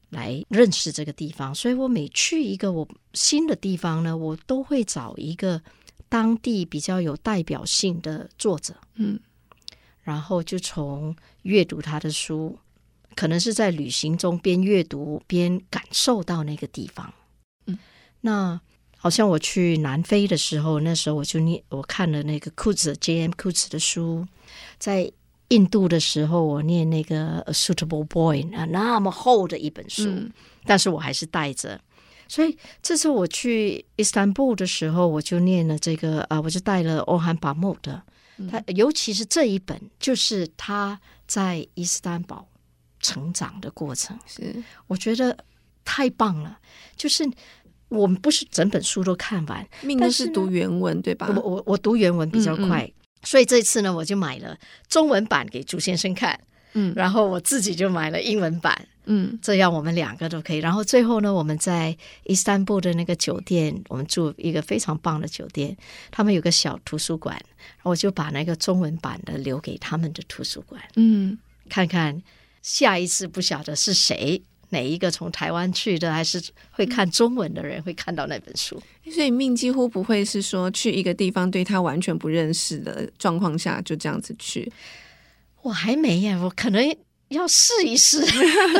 S2: 来认识这个地方，所以我每去一个我新的地方呢，我都会找一个当地比较有代表性的作者，嗯，然后就从阅读他的书，可能是在旅行中边阅读边感受到那个地方，嗯，那好像我去南非的时候，那时候我就念我看了那个库兹 J.M. 库兹的书，在印度的时候，我念那个《A Suitable Boy》啊，那么厚的一本书，嗯、但是我还是带着。所以这次我去伊斯坦布的时候，我就念了这个啊，我就带了欧汉巴木的，他尤其是这一本，就是他在伊斯坦堡成长的过程，
S1: 是
S2: 我觉得太棒了，就是。我们不是整本书都看完，
S1: 但是读原文对吧？
S2: 我我我读原文比较快，嗯嗯，所以这次呢，我就买了中文版给朱先生看，嗯，然后我自己就买了英文版，嗯，这样我们两个都可以。然后最后呢，我们在伊斯坦布的那个酒店，我们住一个非常棒的酒店，他们有个小图书馆，我就把那个中文版的留给他们的图书馆，嗯，看看下一次不晓得是谁。哪一个从台湾去的，还是会看中文的人会看到那本书？
S1: 所以命几乎不会是说去一个地方对他完全不认识的状况下就这样子去。
S2: 我还没呀，我可能。要试一试，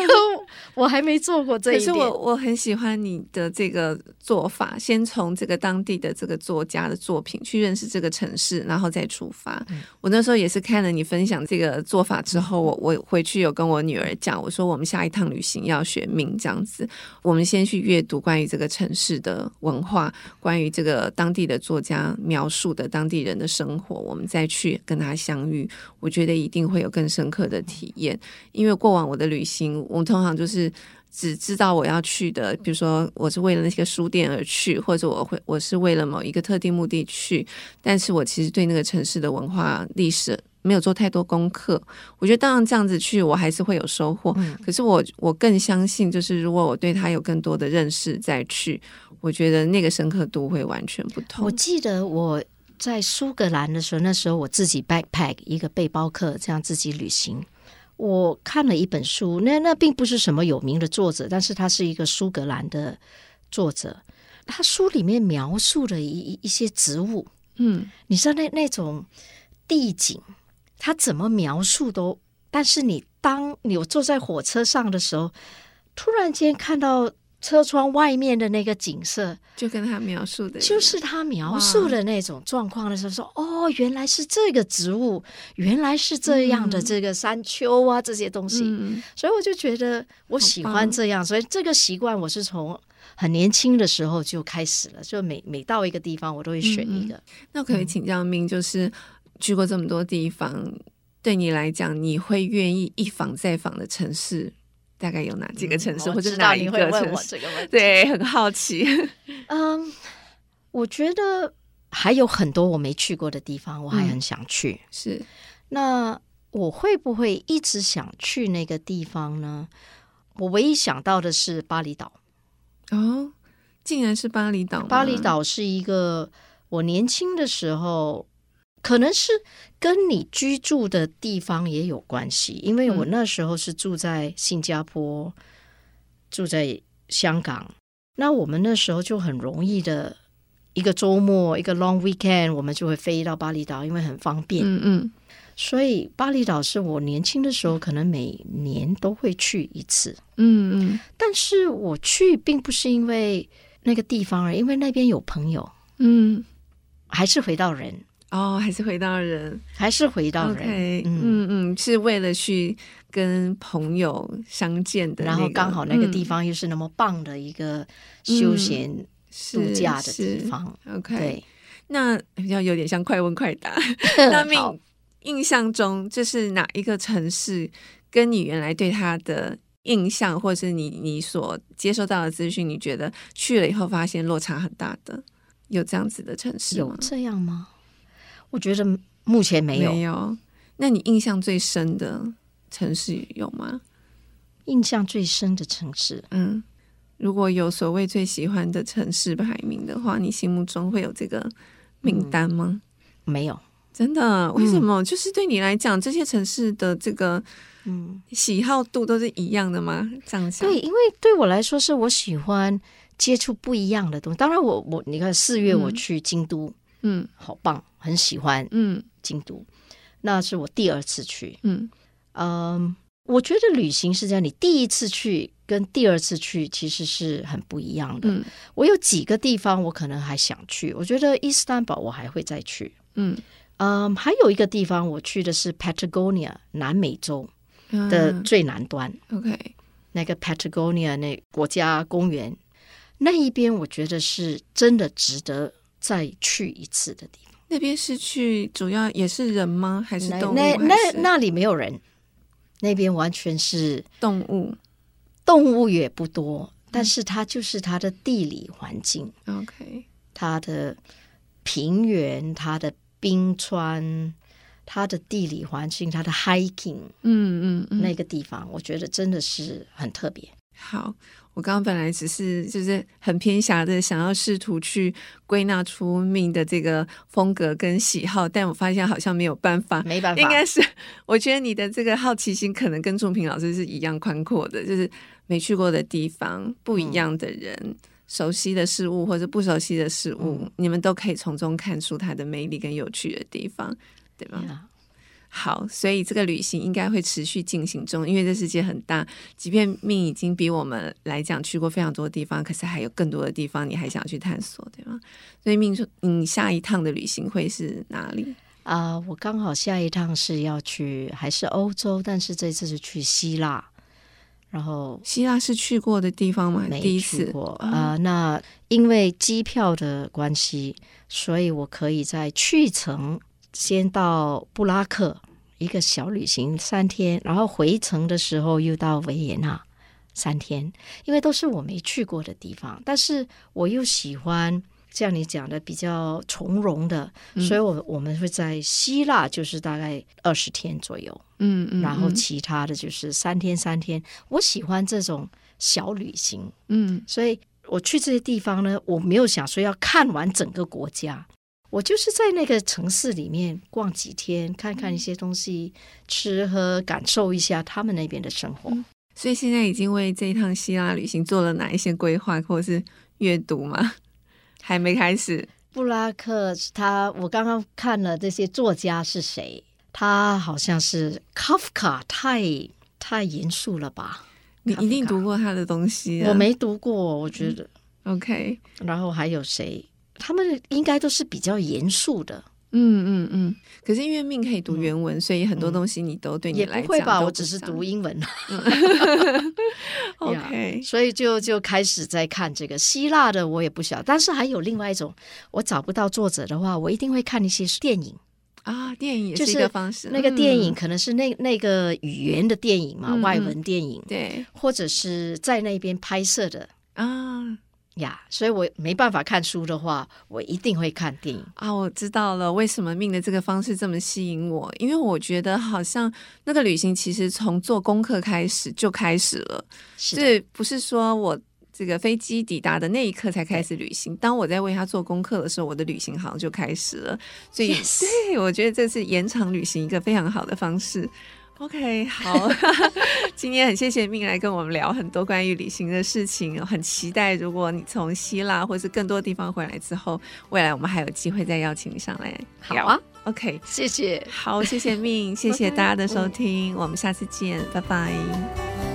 S2: 我还没做过这一点。
S1: 可是我我很喜欢你的这个做法，先从这个当地的这个作家的作品去认识这个城市，然后再出发。嗯、我那时候也是看了你分享这个做法之后，我我回去有跟我女儿讲，我说我们下一趟旅行要学命这样子，我们先去阅读关于这个城市的文化，关于这个当地的作家描述的当地人的生活，我们再去跟他相遇，我觉得一定会有更深刻的体验。因为过往我的旅行，我通常就是只知道我要去的，比如说我是为了那些书店而去，或者我会我是为了某一个特定目的去，但是我其实对那个城市的文化历史没有做太多功课。我觉得当然这样子去，我还是会有收获。嗯、可是我我更相信，就是如果我对他有更多的认识再去，我觉得那个深刻度会完全不同。
S2: 我记得我在苏格兰的时候，那时候我自己 backpack 一个背包客，这样自己旅行。我看了一本书，那那并不是什么有名的作者，但是他是一个苏格兰的作者。他书里面描述了一一些植物，嗯，你知道那那种地景，他怎么描述都，但是你当你坐在火车上的时候，突然间看到。车窗外面的那个景色，
S1: 就跟他描述的，
S2: 就是他描述的那种状况的时候，说哦，原来是这个植物，原来是这样的这个山丘啊，这些东西，嗯、所以我就觉得我喜欢这样，所以这个习惯我是从很年轻的时候就开始了，就每每到一个地方，我都会选一个。嗯、
S1: 那可以请教明，就是去过这么多地方，对你来讲，你会愿意一访再访的城市？大概有哪几个城市，嗯、或者哪一个城市？对，很好奇。
S2: 嗯，我觉得还有很多我没去过的地方，我还很想去。嗯、
S1: 是，
S2: 那我会不会一直想去那个地方呢？我唯一想到的是巴厘岛。
S1: 哦，竟然是巴厘岛！
S2: 巴厘岛是一个我年轻的时候。可能是跟你居住的地方也有关系，因为我那时候是住在新加坡，嗯、住在香港，那我们那时候就很容易的一个周末一个 long weekend，我们就会飞到巴厘岛，因为很方便。嗯嗯，所以巴厘岛是我年轻的时候可能每年都会去一次。嗯嗯，但是我去并不是因为那个地方而，因为那边有朋友。嗯，还是回到人。
S1: 哦，还是回到人，
S2: 还是回到人。
S1: Okay, 嗯嗯，嗯，是为了去跟朋友相见的、那个，
S2: 然后刚好那个地方又是那么棒的一个休闲度假的地方。
S1: 嗯、OK，对，那比较有点像快问快答。那命印象中，这是哪一个城市？跟你原来对他的印象，或是你你所接收到的资讯，你觉得去了以后发现落差很大的，有这样子的城市吗？
S2: 有这样吗？我觉得目前没有。
S1: 没有。那你印象最深的城市有吗？
S2: 印象最深的城市，
S1: 嗯，如果有所谓最喜欢的城市排名的话，你心目中会有这个名单吗？
S2: 嗯、没有，
S1: 真的？为什么？嗯、就是对你来讲，这些城市的这个嗯喜好度都是一样的吗？这样想？
S2: 对，因为对我来说，是我喜欢接触不一样的东西。当然我，我我你看，四月我去京都。嗯嗯，好棒，很喜欢。嗯，京都，那是我第二次去。嗯嗯，我觉得旅行是这样，你第一次去跟第二次去其实是很不一样的。
S1: 嗯，
S2: 我有几个地方我可能还想去，我觉得伊斯坦堡我还会再去。
S1: 嗯
S2: 嗯，还有一个地方我去的是 Patagonia 南美洲的最南端。
S1: 啊、OK，
S2: 那个 Patagonia 那国家公园那一边，我觉得是真的值得再去一次的地方。
S1: 那边是去主要也是人吗？还是动物？
S2: 那那那，那里没有人，那边完全是
S1: 动物。
S2: 动物也不多，但是它就是它的地理环境。
S1: OK，
S2: 它的平原、它的冰川、它的地理环境、它的 hiking，
S1: 嗯嗯，嗯，
S2: 那个地方我觉得真的是很特别。
S1: 好。我刚刚本来只是就是很偏狭的想要试图去归纳出 Min 的这个风格跟喜好，但我发现好像没有办法，
S2: 没办法。
S1: 应该是我觉得你的这个好奇心可能跟仲平老师是一样宽阔的，就是没去过的地方、不一样的人、嗯、熟悉的事物或者不熟悉的事物，嗯、你们都可以从中看出它的魅力跟有趣的地方，对吗.好，所以这个旅行应该会持续进行中，因为这世界很大。即便 Min 已经比我们来讲去过非常多的地方，可是还有更多的地方你还想去探索，对吗？所以 Min 说，你下一趟的旅行会是哪里？
S2: 啊、呃，我刚好下一趟是要去还是欧洲，但是这次是去希腊。然后
S1: 希腊是去过的地方吗？
S2: 没
S1: 第一次
S2: 去过啊、呃。那因为机票的关系，所以我可以在去程。先到布拉克一个小旅行三天，然后回程的时候又到维也纳三天，因为都是我没去过的地方，但是我又喜欢像你讲的比较从容的，嗯、所以我我们会在希腊就是大概二十天左右，
S1: 嗯嗯，
S2: 然后其他的就是三天三天，我喜欢这种小旅行，
S1: 嗯，
S2: 所以我去这些地方呢，我没有想说要看完整个国家。我就是在那个城市里面逛几天，看看一些东西，吃喝，感受一下他们那边的生活。
S1: 所以现在已经为这一趟希腊旅行做了哪一些规划，或者是阅读吗？还没开始。
S2: 布拉克，他我刚刚看了这些作家是谁？他好像是卡夫卡太太严肃了吧？
S1: 你一定读过他的东西啊。
S2: 我没读过，我觉得。
S1: 嗯，OK。
S2: 然后还有谁？他们应该都是比较严肃的，
S1: 嗯嗯嗯。可是因为 Min 可以读原文，嗯、所以很多东西你都对你来讲、
S2: 嗯、也不会吧？我只是读英文。
S1: OK，
S2: 所以就就开始在看这个希腊的，我也不晓。但是还有另外一种，我找不到作者的话，我一定会看一些电影
S1: 啊。电影也是一个方式。
S2: 那个电影可能是那那个语言的电影嘛，嗯、外文电影，
S1: 对，
S2: 或者是在那边拍摄的
S1: 啊。
S2: 呀，yeah, 所以我没办法看书的话，我一定会看电影
S1: 啊！我知道了，为什么 Min 的这个方式这么吸引我？因为我觉得好像那个旅行其实从做功课开始就开始了，是的不是说我这个飞机抵达的那一刻才开始旅行。当我在为他做功课的时候，我的旅行好像就开始了。所以.对，我觉得这是延长旅行一个非常好的方式。OK，好，今天很谢谢 Min 来跟我们聊很多关于旅行的事情，很期待如果你从希腊或是更多地方回来之后，未来我们还有机会再邀请你上来。
S2: 好啊
S1: ，OK，
S2: 谢谢，
S1: 好，谢谢 Min，谢谢大家的收 听，我们下次见，拜拜。